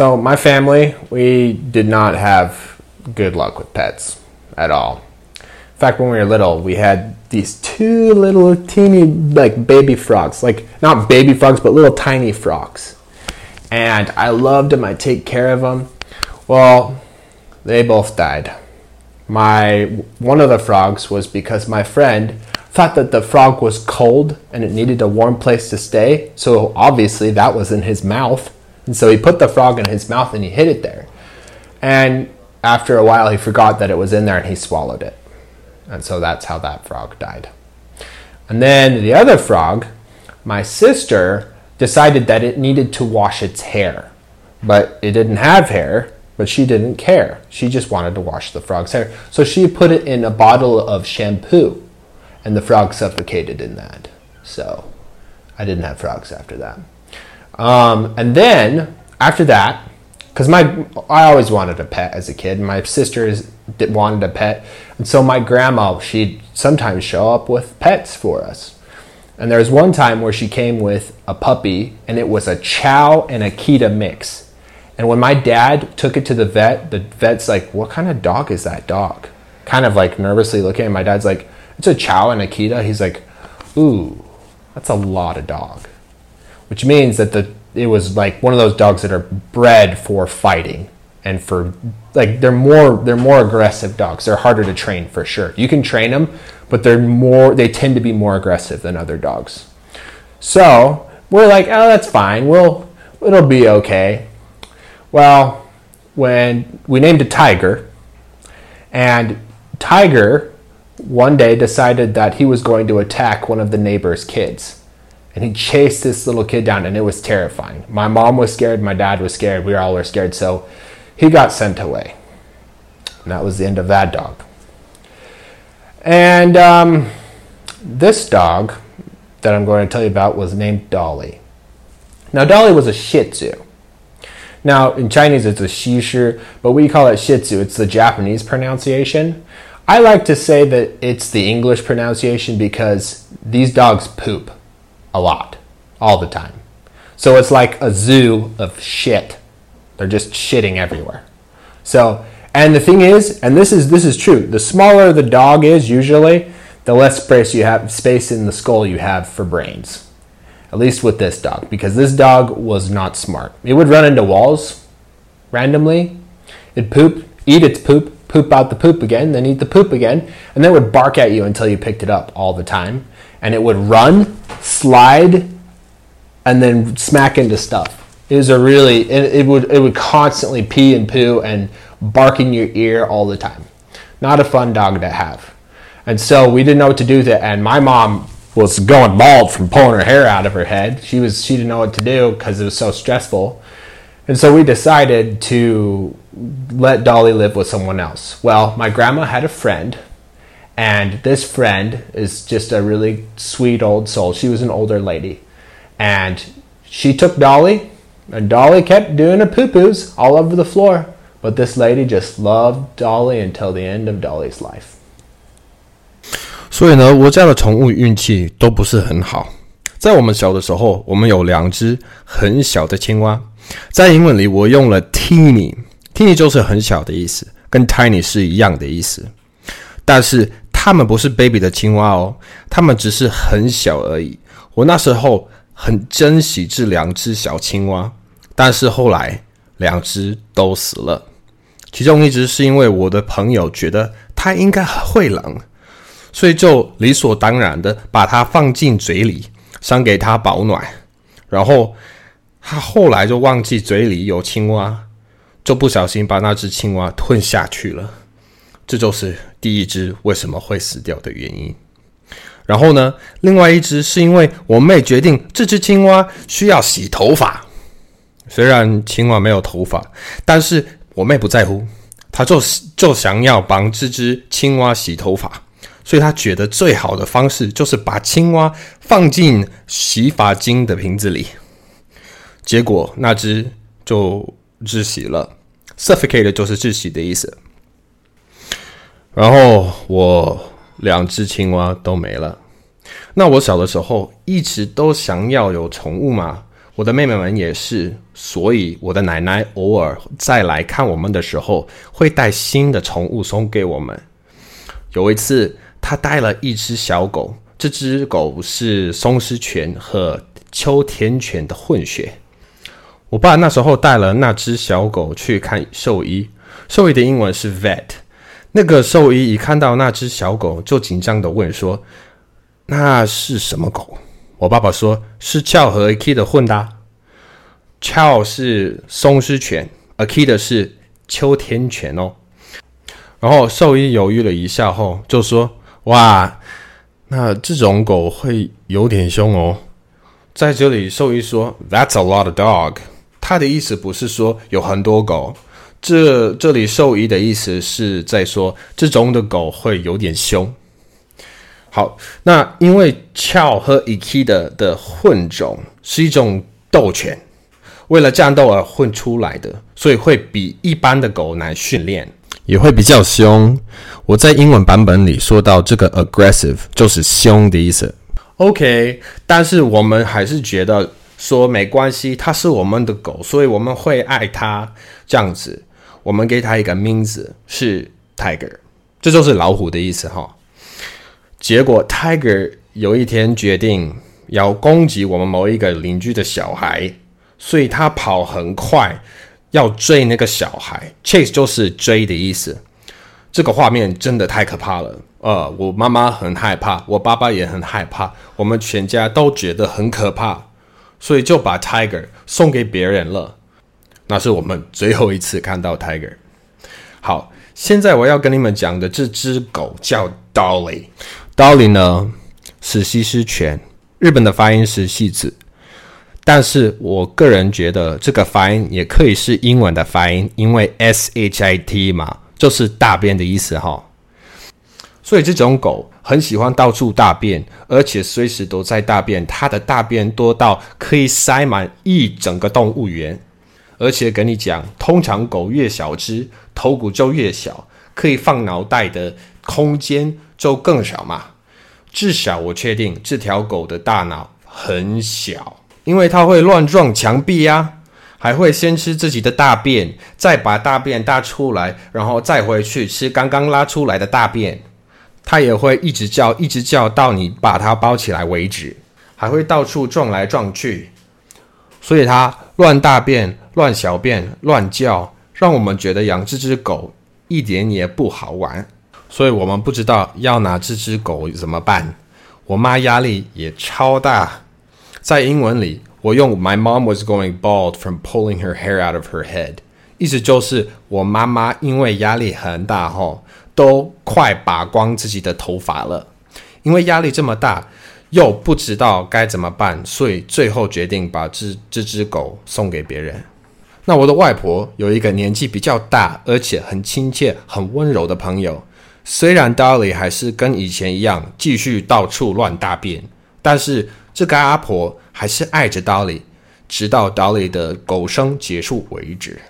So, my family, we did not have good luck with pets at all. In fact, when we were little, we had these two little teeny, like baby frogs. Like, not baby frogs, but little tiny frogs. And I loved them, I'd take care of them. Well, they both died. My one of the frogs was because my friend thought that the frog was cold and it needed a warm place to stay. So obviously that was in his mouth. And so he put the frog in his mouth and he hid it there. And after a while, he forgot that it was in there and he swallowed it. And so that's how that frog died. And then the other frog, my sister decided that it needed to wash its hair. But it didn't have hair, but she didn't care. She just wanted to wash the frog's hair. So she put it in a bottle of shampoo, and the frog suffocated in that. So I didn't have frogs after that. Um, and then after that, because my I always wanted a pet as a kid. My sisters wanted a pet, and so my grandma she'd sometimes show up with pets for us. And there was one time where she came with a puppy, and it was a Chow and Akita mix. And when my dad took it to the vet, the vet's like, "What kind of dog is that dog?" Kind of like nervously looking. my dad's like, "It's a Chow and Akita." He's like, "Ooh, that's a lot of dog." Which means that the it was like one of those dogs that are bred for fighting and for like they're more they're more aggressive dogs. They're harder to train for sure. You can train them, but they're more they tend to be more aggressive than other dogs. So we're like, oh, that's fine. We'll it'll be okay. Well, when we named a tiger, and Tiger one day decided that he was going to attack one of the neighbor's kids and he chased this little kid down and it was terrifying. My mom was scared my dad was scared we all were scared so he got sent away. And that was the end of that dog. And um, this dog that i'm going to tell you about was named dolly. Now dolly was a shih tzu. Now in chinese it's a shih tzu but we call it shih tzu. It's the japanese pronunciation. I like to say that it's the english pronunciation because these dogs poop a lot, all the time. So it's like a zoo of shit. They're just shitting everywhere. So, and the thing is, and this is this is true. The smaller the dog is, usually, the less space you have space in the skull you have for brains. At least with this dog, because this dog was not smart. It would run into walls randomly. It'd poop, eat its poop, poop out the poop again, then eat the poop again, and then would bark at you until you picked it up all the time. And it would run slide, and then smack into stuff. It was a really it, it would it would constantly pee and poo and bark in your ear all the time. Not a fun dog to have. And so we didn't know what to do with it. And my mom was going bald from pulling her hair out of her head. She was she didn't know what to do because it was so stressful. And so we decided to let Dolly live with someone else. Well, my grandma had a friend and this friend is just a really sweet old soul. She was an older lady. And she took Dolly, and Dolly kept doing her poo poos all over the floor. But this lady just loved Dolly until the end of Dolly's life. 所以呢，我家的宠物运气都不是很好。在我们小的时候，我们有两只很小的青蛙，在英文里我用了 teeny，teeny 就是很小的意思，跟 tiny 是一样的意思。但是 它们不是 baby 的青蛙哦，它们只是很小而已。我那时候很珍惜这两只小青蛙，但是后来两只都死了。其中一只是因为我的朋友觉得它应该会冷，所以就理所当然的把它放进嘴里，想给它保暖。然后他后来就忘记嘴里有青蛙，就不小心把那只青蛙吞下去了。这就是第一只为什么会死掉的原因。然后呢，另外一只是因为我妹决定这只青蛙需要洗头发。虽然青蛙没有头发，但是我妹不在乎，她就就想要帮这只青蛙洗头发，所以她觉得最好的方式就是把青蛙放进洗发精的瓶子里。结果那只就窒息了，suffocate 就是窒息的意思。然后我两只青蛙都没了。那我小的时候一直都想要有宠物嘛，我的妹妹们也是，所以我的奶奶偶尔再来看我们的时候，会带新的宠物送给我们。有一次，她带了一只小狗，这只狗是松狮犬和秋田犬的混血。我爸那时候带了那只小狗去看兽医，兽医的英文是 vet。那个兽医一看到那只小狗，就紧张的问说：“那是什么狗？”我爸爸说：“是俏和 A K 的混搭。俏是松狮犬，Aki 是秋田犬哦。”然后兽医犹豫了一下后就说：“哇，那这种狗会有点凶哦。”在这里，兽医说：“That's a lot of dog。”他的意思不是说有很多狗，这这里兽医的意思是在说这种的狗会有点凶。好，那因为翘和 Iki 的的混种是一种斗犬，为了战斗而混出来的，所以会比一般的狗难训练，也会比较凶。我在英文版本里说到这个 aggressive 就是凶的意思。OK，但是我们还是觉得说没关系，它是我们的狗，所以我们会爱它这样子。我们给它一个名字是 Tiger，这就是老虎的意思哈。结果，Tiger 有一天决定要攻击我们某一个邻居的小孩，所以他跑很快，要追那个小孩。Chase 就是追的意思。这个画面真的太可怕了。呃，我妈妈很害怕，我爸爸也很害怕，我们全家都觉得很可怕，所以就把 Tiger 送给别人了。那是我们最后一次看到 Tiger。好，现在我要跟你们讲的这只狗叫 Dolly。Dolly 呢是西施犬，日本的发音是细子，但是我个人觉得这个发音也可以是英文的发音，因为 S H I T 嘛，就是大便的意思哈。所以这种狗很喜欢到处大便，而且随时都在大便，它的大便多到可以塞满一整个动物园。而且跟你讲，通常狗越小只，头骨就越小，可以放脑袋的空间。就更小嘛，至少我确定这条狗的大脑很小，因为它会乱撞墙壁呀，还会先吃自己的大便，再把大便大出来，然后再回去吃刚刚拉出来的大便。它也会一直叫，一直叫到你把它包起来为止，还会到处撞来撞去，所以它乱大便、乱小便、乱叫，让我们觉得养这只狗一点也不好玩。所以我们不知道要拿这只狗怎么办。我妈压力也超大。在英文里，我用 "My mom was going bald from pulling her hair out of her head"，意思就是我妈妈因为压力很大，吼，都快拔光自己的头发了。因为压力这么大，又不知道该怎么办，所以最后决定把这这只狗送给别人。那我的外婆有一个年纪比较大，而且很亲切、很温柔的朋友。虽然 Dolly 还是跟以前一样继续到处乱大便，但是这个阿婆还是爱着 Dolly，直到 Dolly 的狗生结束为止。